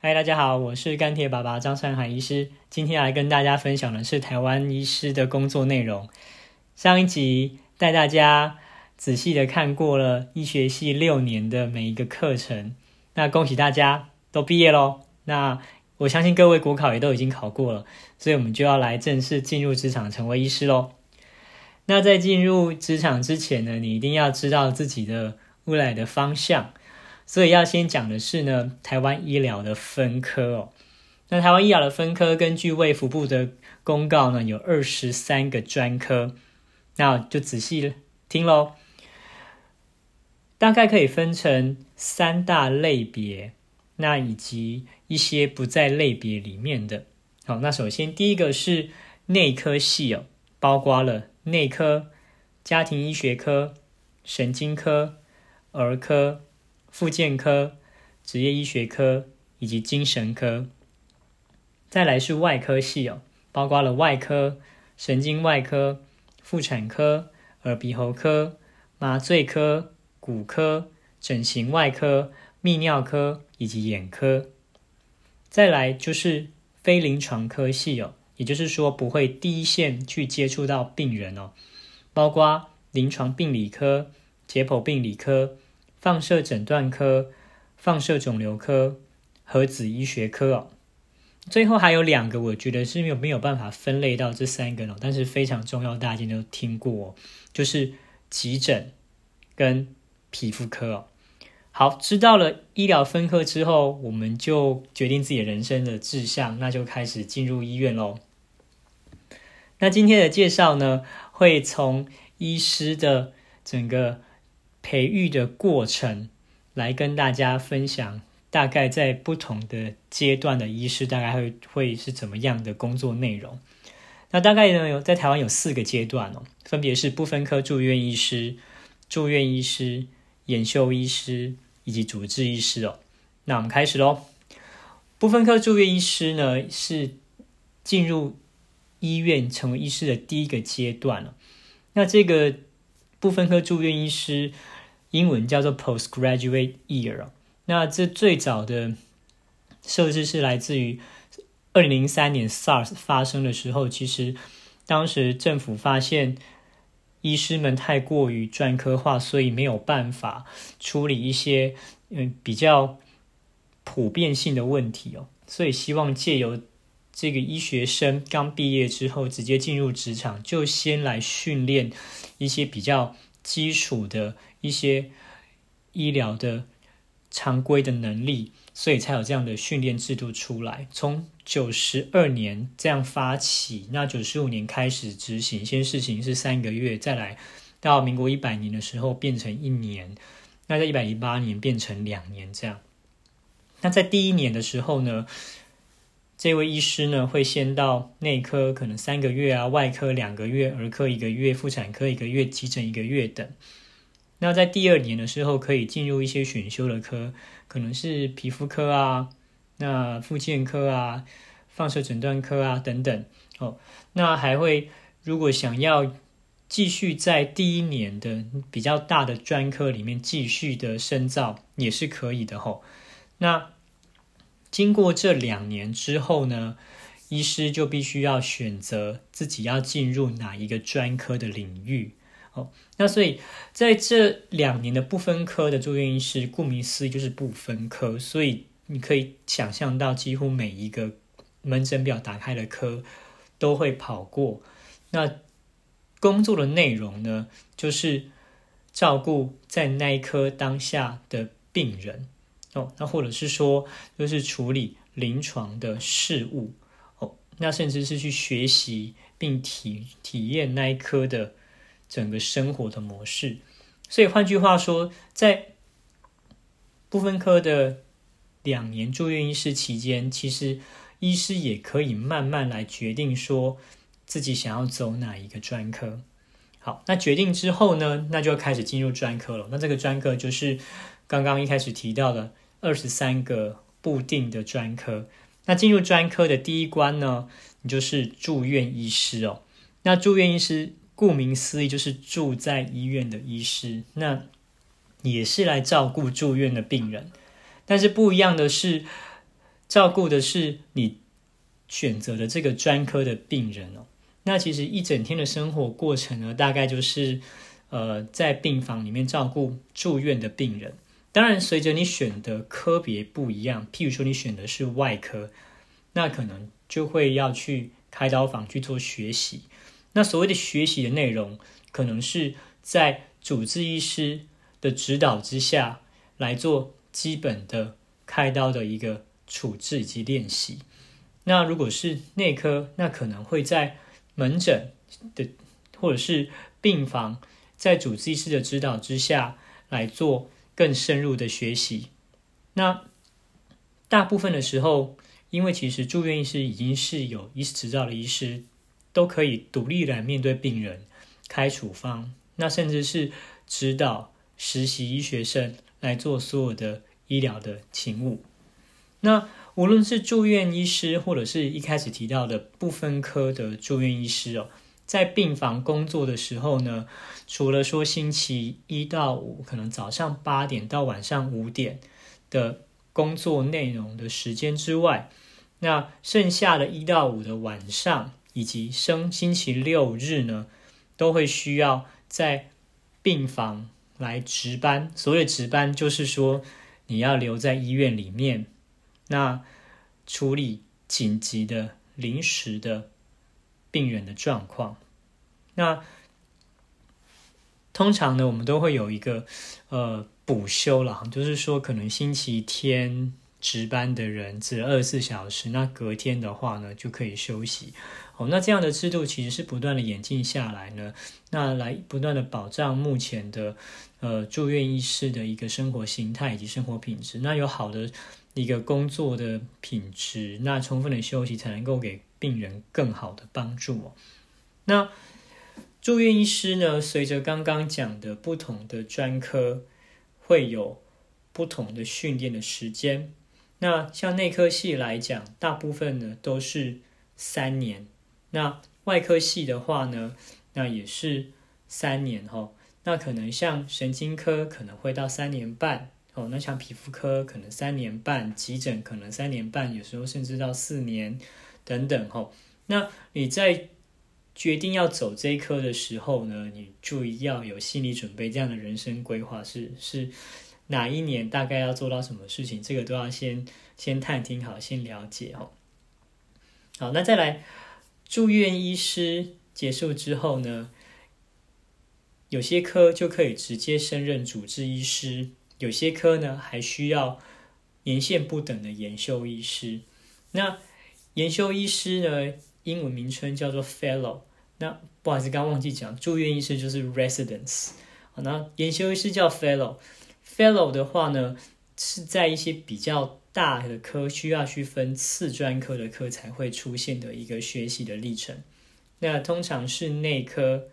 嗨，大家好，我是钢铁爸爸张山海医师。今天来跟大家分享的是台湾医师的工作内容。上一集带大家仔细的看过了医学系六年的每一个课程，那恭喜大家都毕业喽。那我相信各位国考也都已经考过了，所以我们就要来正式进入职场，成为医师喽。那在进入职场之前呢，你一定要知道自己的未来的方向。所以要先讲的是呢，台湾医疗的分科哦。那台湾医疗的分科，根据卫福部的公告呢，有二十三个专科，那就仔细听喽。大概可以分成三大类别，那以及一些不在类别里面的。好，那首先第一个是内科系哦，包括了内科、家庭医学科、神经科、儿科。复健科、职业医学科以及精神科，再来是外科系哦，包括了外科、神经外科、妇产科、耳鼻喉科、麻醉科、骨科、整形外科、泌尿科以及眼科。再来就是非临床科系哦，也就是说不会第一线去接触到病人哦，包括临床病理科、解剖病理科。放射诊断科、放射肿瘤科、核子医学科哦，最后还有两个，我觉得是没有没有办法分类到这三个哦，但是非常重要，大家都听过，就是急诊跟皮肤科哦。好，知道了医疗分科之后，我们就决定自己人生的志向，那就开始进入医院喽。那今天的介绍呢，会从医师的整个。培育的过程，来跟大家分享，大概在不同的阶段的医师大概会会是怎么样的工作内容。那大概呢有在台湾有四个阶段哦，分别是不分科住院医师、住院医师、研修医师以及主治医师哦。那我们开始喽。不分科住院医师呢是进入医院成为医师的第一个阶段了。那这个不分科住院医师。英文叫做 postgraduate year。那这最早的设置是来自于二零零三年 SARS 发生的时候，其实当时政府发现医师们太过于专科化，所以没有办法处理一些嗯比较普遍性的问题哦，所以希望借由这个医学生刚毕业之后直接进入职场，就先来训练一些比较基础的。一些医疗的常规的能力，所以才有这样的训练制度出来。从九十二年这样发起，那九十五年开始执行，先事情是三个月，再来到民国一百年的时候变成一年，那在一百零八年变成两年这样。那在第一年的时候呢，这位医师呢会先到内科，可能三个月啊，外科两个月，儿科一个月，妇产科一个月，急诊一个月等。那在第二年的时候，可以进入一些选修的科，可能是皮肤科啊，那复健科啊，放射诊断科啊等等。哦，那还会如果想要继续在第一年的比较大的专科里面继续的深造，也是可以的吼。那经过这两年之后呢，医师就必须要选择自己要进入哪一个专科的领域。那所以在这两年的不分科的住院医师，顾名思义就是不分科，所以你可以想象到，几乎每一个门诊表打开的科都会跑过。那工作的内容呢，就是照顾在那一科当下的病人哦，那或者是说，就是处理临床的事物哦，那甚至是去学习并体体验那一科的。整个生活的模式，所以换句话说，在不分科的两年住院医师期间，其实医师也可以慢慢来决定说自己想要走哪一个专科。好，那决定之后呢，那就开始进入专科了。那这个专科就是刚刚一开始提到的二十三个固定的专科。那进入专科的第一关呢，你就是住院医师哦。那住院医师。顾名思义，就是住在医院的医师，那也是来照顾住院的病人。但是不一样的是，照顾的是你选择的这个专科的病人哦。那其实一整天的生活过程呢，大概就是呃在病房里面照顾住院的病人。当然，随着你选的科别不一样，譬如说你选的是外科，那可能就会要去开刀房去做学习。那所谓的学习的内容，可能是在主治医师的指导之下来做基本的开刀的一个处置以及练习。那如果是内科，那可能会在门诊的或者是病房，在主治医师的指导之下来做。更深入的学习，那大部分的时候，因为其实住院医师已经是有医师执照的医师，都可以独立来面对病人，开处方，那甚至是指导实习医学生来做所有的医疗的勤务。那无论是住院医师，或者是一开始提到的不分科的住院医师哦。在病房工作的时候呢，除了说星期一到五可能早上八点到晚上五点的工作内容的时间之外，那剩下的一到五的晚上以及升星期六日呢，都会需要在病房来值班。所谓值班，就是说你要留在医院里面，那处理紧急的临时的。病人的状况，那通常呢，我们都会有一个呃补休了，就是说可能星期天值班的人只二十四小时，那隔天的话呢就可以休息。哦，那这样的制度其实是不断的演进下来呢，那来不断的保障目前的呃住院医师的一个生活形态以及生活品质。那有好的一个工作的品质，那充分的休息才能够给。病人更好的帮助哦。那住院医师呢？随着刚刚讲的不同的专科，会有不同的训练的时间。那像内科系来讲，大部分呢都是三年。那外科系的话呢，那也是三年哈。那可能像神经科可能会到三年半哦。那像皮肤科可能三年半，急诊可能三年半，有时候甚至到四年。等等哈，那你在决定要走这一科的时候呢，你注意要有心理准备，这样的人生规划是是哪一年大概要做到什么事情，这个都要先先探听好，先了解哈。好，那再来住院医师结束之后呢，有些科就可以直接升任主治医师，有些科呢还需要年限不等的研修医师，那。研修医师呢，英文名称叫做 Fellow。那不好意思，刚忘记讲，住院医师就是 Residents。好，那研修医师叫 Fellow。Fellow 的话呢，是在一些比较大的科需要去分次专科的科才会出现的一个学习的历程。那通常是内科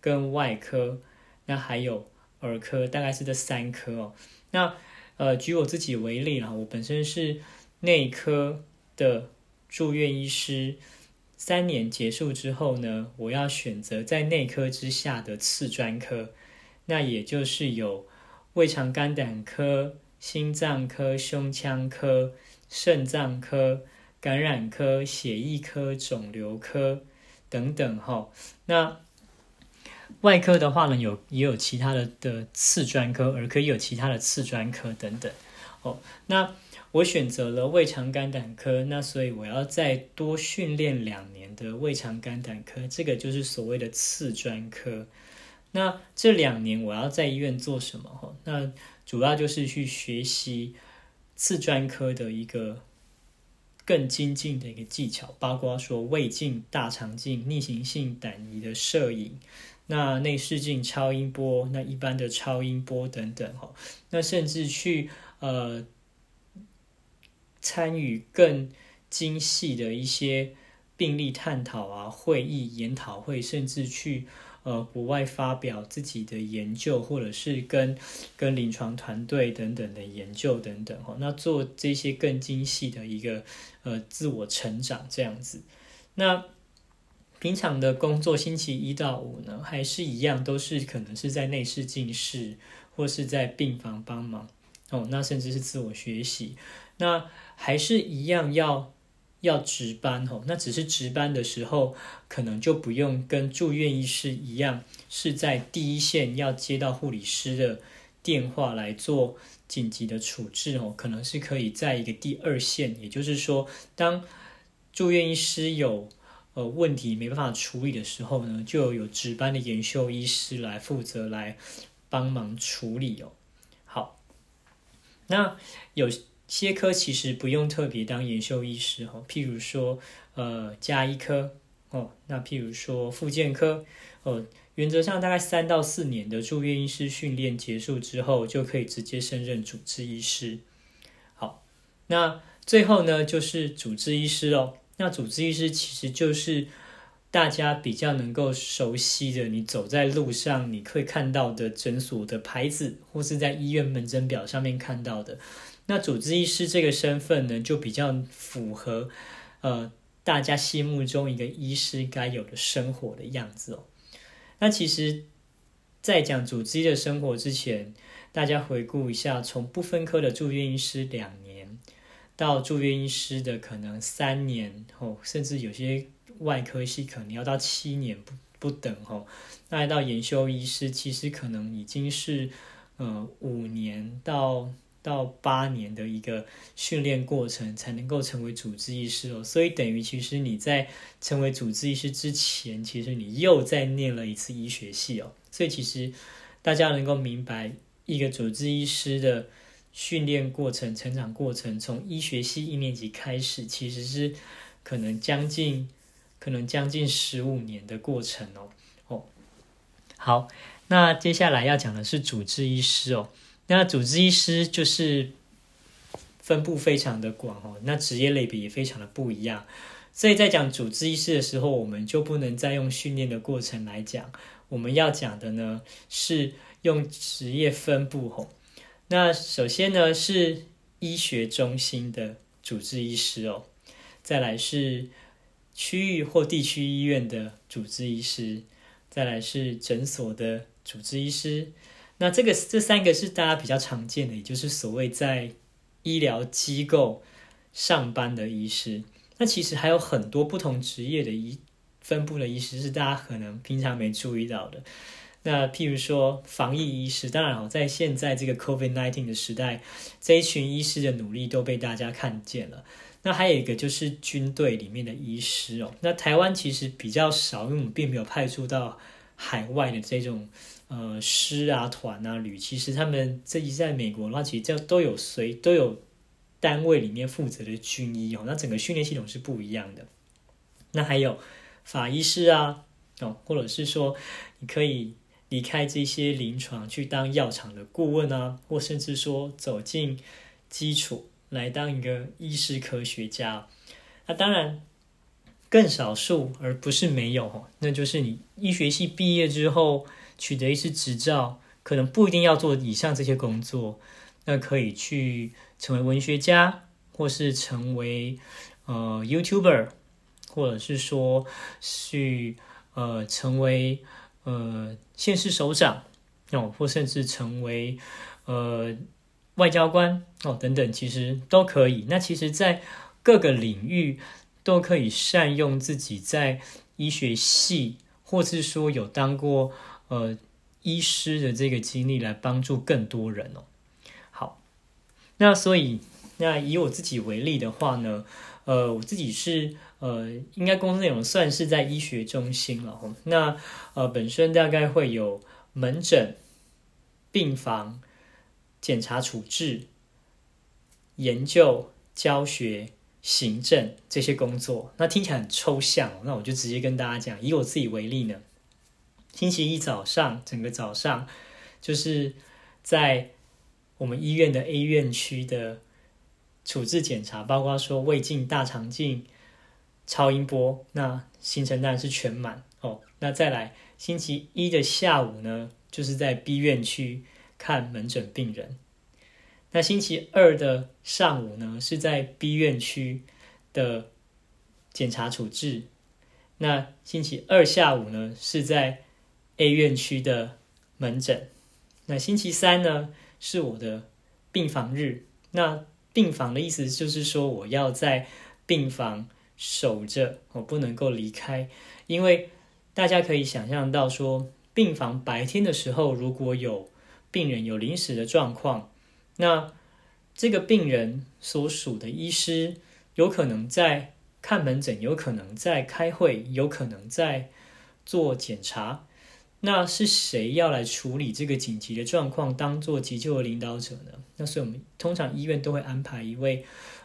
跟外科，那还有儿科，大概是这三科哦。那呃，举我自己为例啦，我本身是内科的。住院医师三年结束之后呢，我要选择在内科之下的次专科，那也就是有胃肠肝胆科、心脏科、胸腔科、肾脏科、感染科、血液科、肿瘤科等等哈。那外科的话呢，有也有其他的的次专科，儿科也有其他的次专科等等哦。那我选择了胃肠肝胆科，那所以我要再多训练两年的胃肠肝胆科，这个就是所谓的次专科。那这两年我要在医院做什么？哈，那主要就是去学习次专科的一个更精进的一个技巧，包括说胃镜、大肠镜、逆行性胆仪的摄影，那内视镜、超音波，那一般的超音波等等，哈，那甚至去呃。参与更精细的一些病例探讨啊、会议、研讨会，甚至去呃国外发表自己的研究，或者是跟跟临床团队等等的研究等等哈。那做这些更精细的一个呃自我成长这样子。那平常的工作，星期一到五呢，还是一样，都是可能是在内视镜室或是在病房帮忙哦。那甚至是自我学习。那还是一样要要值班哦。那只是值班的时候，可能就不用跟住院医师一样，是在第一线要接到护理师的电话来做紧急的处置哦。可能是可以在一个第二线，也就是说，当住院医师有呃问题没办法处理的时候呢，就有值班的研修医师来负责来帮忙处理哦。好，那有。些科其实不用特别当研修医师哈，譬如说呃加医科哦，那譬如说复健科哦，原则上大概三到四年的住院医师训练结束之后，就可以直接升任主治医师。好，那最后呢就是主治医师哦，那主治医师其实就是大家比较能够熟悉的，你走在路上你会看到的诊所的牌子，或是在医院门诊表上面看到的。那主治医师这个身份呢，就比较符合，呃，大家心目中一个医师该有的生活的样子哦。那其实，在讲主治医的生活之前，大家回顾一下，从不分科的住院医师两年，到住院医师的可能三年哦，甚至有些外科系可能要到七年不不等哦。那到研修医师，其实可能已经是呃五年到。到八年的一个训练过程才能够成为主治医师哦，所以等于其实你在成为主治医师之前，其实你又在念了一次医学系哦，所以其实大家能够明白一个主治医师的训练过程、成长过程，从医学系一年级开始，其实是可能将近可能将近十五年的过程哦哦。好，那接下来要讲的是主治医师哦。那主治医师就是分布非常的广哦，那职业类别也非常的不一样，所以在讲主治医师的时候，我们就不能再用训练的过程来讲，我们要讲的呢是用职业分布吼。那首先呢是医学中心的主治医师哦，再来是区域或地区医院的主治医师，再来是诊所的主治医师。那这个这三个是大家比较常见的，也就是所谓在医疗机构上班的医师。那其实还有很多不同职业的医分布的医师是大家可能平常没注意到的。那譬如说防疫医师，当然哦，在现在这个 COVID-19 的时代，这一群医师的努力都被大家看见了。那还有一个就是军队里面的医师哦。那台湾其实比较少，因为我们并没有派驻到海外的这种。呃，师啊、团啊、旅，其实他们这一在美国的话，其实这都有随都有单位里面负责的军医哦。那整个训练系统是不一样的。那还有法医师啊，哦，或者是说你可以离开这些临床去当药厂的顾问啊，或甚至说走进基础来当一个医师科学家。那当然更少数，而不是没有，那就是你医学系毕业之后。取得一次执照，可能不一定要做以上这些工作，那可以去成为文学家，或是成为呃 YouTuber，或者是说去呃成为呃县市首长哦，或甚至成为呃外交官哦等等，其实都可以。那其实，在各个领域都可以善用自己在医学系，或是说有当过。呃，医师的这个经历来帮助更多人哦。好，那所以那以我自己为例的话呢，呃，我自己是呃，应该工作内容算是在医学中心了。那呃，本身大概会有门诊、病房、检查处置、研究、教学、行政这些工作。那听起来很抽象，那我就直接跟大家讲，以我自己为例呢。星期一早上，整个早上就是在我们医院的 A 院区的处置检查，包括说胃镜、大肠镜、超音波，那行程当然是全满哦。那再来星期一的下午呢，就是在 B 院区看门诊病人。那星期二的上午呢，是在 B 院区的检查处置。那星期二下午呢，是在 A 院区的门诊，那星期三呢是我的病房日。那病房的意思就是说，我要在病房守着，我不能够离开，因为大家可以想象到说，病房白天的时候如果有病人有临时的状况，那这个病人所属的医师有可能在看门诊，有可能在开会，有可能在做检查。那是谁要来处理这个紧急的状况，当做急救的领导者呢？那所以我们通常医院都会安排一位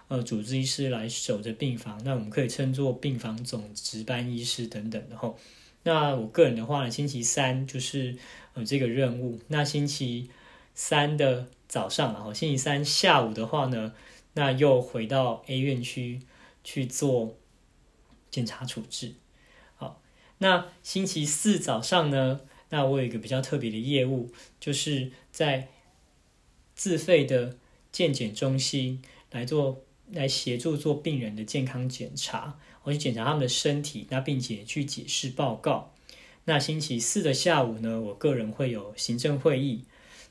呃主治医师来守着病房，那我们可以称作病房总值班医师等等的吼。那我个人的话呢，星期三就是有这个任务。那星期三的早上，然后星期三下午的话呢，那又回到 A 院区去做检查处置。好，那星期四早上呢？那我有一个比较特别的业务，就是在自费的健检中心来做，来协助做病人的健康检查，我去检查他们的身体，那并且去解释报告。那星期四的下午呢，我个人会有行政会议。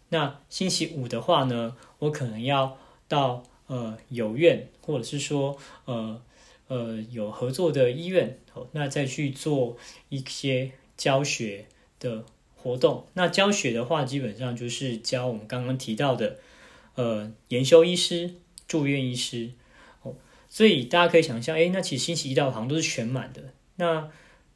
那星期五的话呢，我可能要到呃有院，或者是说呃呃有合作的医院，哦，那再去做一些教学。的活动，那教学的话，基本上就是教我们刚刚提到的，呃，研修医师、住院医师，哦，所以大家可以想象，哎，那其实星期一到好像都是全满的。那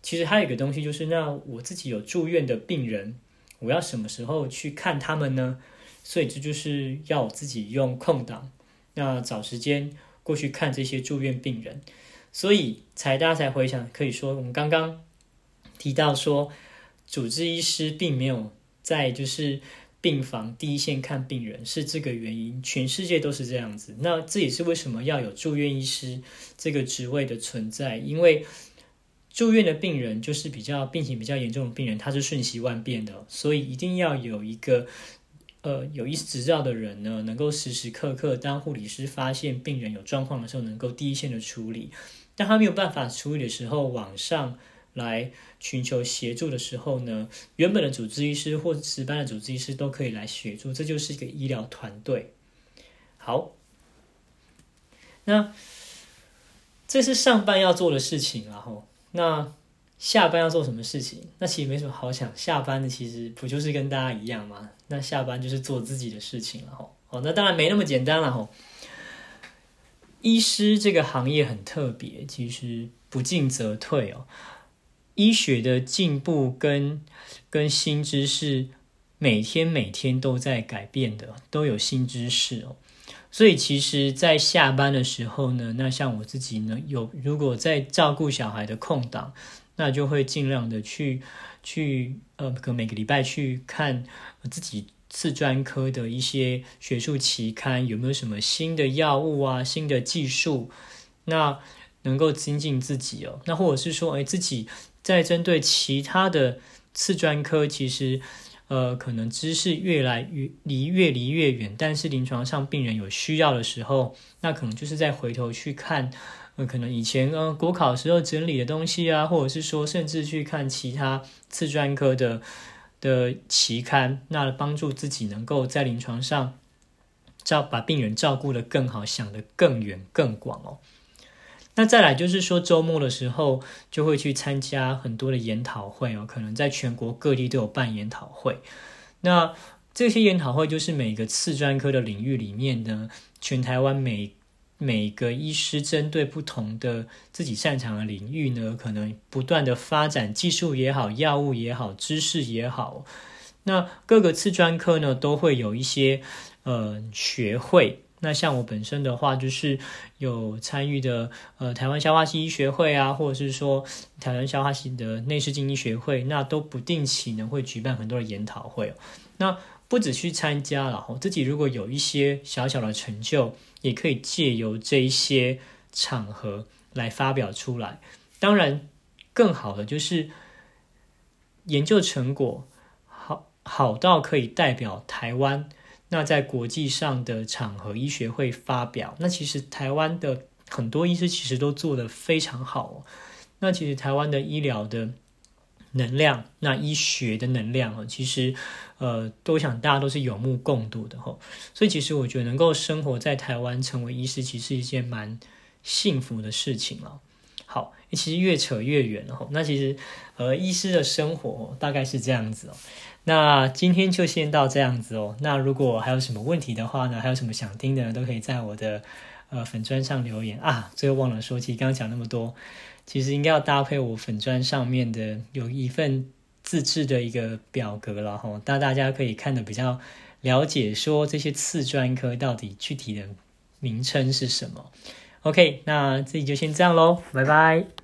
其实还有一个东西，就是那我自己有住院的病人，我要什么时候去看他们呢？所以这就是要我自己用空档，那找时间过去看这些住院病人，所以才大家才回想，可以说我们刚刚提到说。主治医师并没有在就是病房第一线看病人，是这个原因。全世界都是这样子。那这也是为什么要有住院医师这个职位的存在，因为住院的病人就是比较病情比较严重的病人，他是瞬息万变的，所以一定要有一个呃有医师执照的人呢，能够时时刻刻当护理师发现病人有状况的时候，能够第一线的处理。当他没有办法处理的时候，往上。来寻求协助的时候呢，原本的主治医师或值班的主治医师都可以来协助，这就是一个医疗团队。好，那这是上班要做的事情，然后那下班要做什么事情？那其实没什么好想，下班的其实不就是跟大家一样吗？那下班就是做自己的事情了，吼。哦，那当然没那么简单了，吼。医师这个行业很特别，其实不进则退哦。医学的进步跟跟新知识，每天每天都在改变的，都有新知识哦。所以其实，在下班的时候呢，那像我自己呢，有如果在照顾小孩的空档，那就会尽量的去去呃，可每个礼拜去看自己次专科的一些学术期刊，有没有什么新的药物啊、新的技术，那能够精进自己哦。那或者是说，哎，自己。在针对其他的次专科，其实，呃，可能知识越来越离越离越远，但是临床上病人有需要的时候，那可能就是再回头去看，呃，可能以前呃国考时候整理的东西啊，或者是说甚至去看其他次专科的的期刊，那帮助自己能够在临床上照把病人照顾的更好，想得更远更广哦。那再来就是说，周末的时候就会去参加很多的研讨会哦，可能在全国各地都有办研讨会。那这些研讨会就是每个次专科的领域里面呢，全台湾每每个医师针对不同的自己擅长的领域呢，可能不断的发展技术也好、药物也好、知识也好。那各个次专科呢，都会有一些呃学会。那像我本身的话，就是有参与的，呃，台湾消化系医学会啊，或者是说台湾消化系的内视镜医学会，那都不定期呢会举办很多的研讨会。那不止去参加了，自己如果有一些小小的成就，也可以借由这一些场合来发表出来。当然，更好的就是研究成果好好到可以代表台湾。那在国际上的场合，医学会发表，那其实台湾的很多医师其实都做得非常好。那其实台湾的医疗的能量，那医学的能量哦，其实呃，都想大家都是有目共睹的吼。所以其实我觉得能够生活在台湾，成为医师，其实是一件蛮幸福的事情了。好，其实越扯越远了。那其实呃，医师的生活大概是这样子哦。那今天就先到这样子哦。那如果还有什么问题的话呢，还有什么想听的，都可以在我的呃粉砖上留言啊。最后忘了说，其实刚刚讲那么多。其实应该要搭配我粉砖上面的有一份自制的一个表格了哈，那大家可以看的比较了解，说这些次专科到底具体的名称是什么。OK，那这里就先这样喽，拜拜。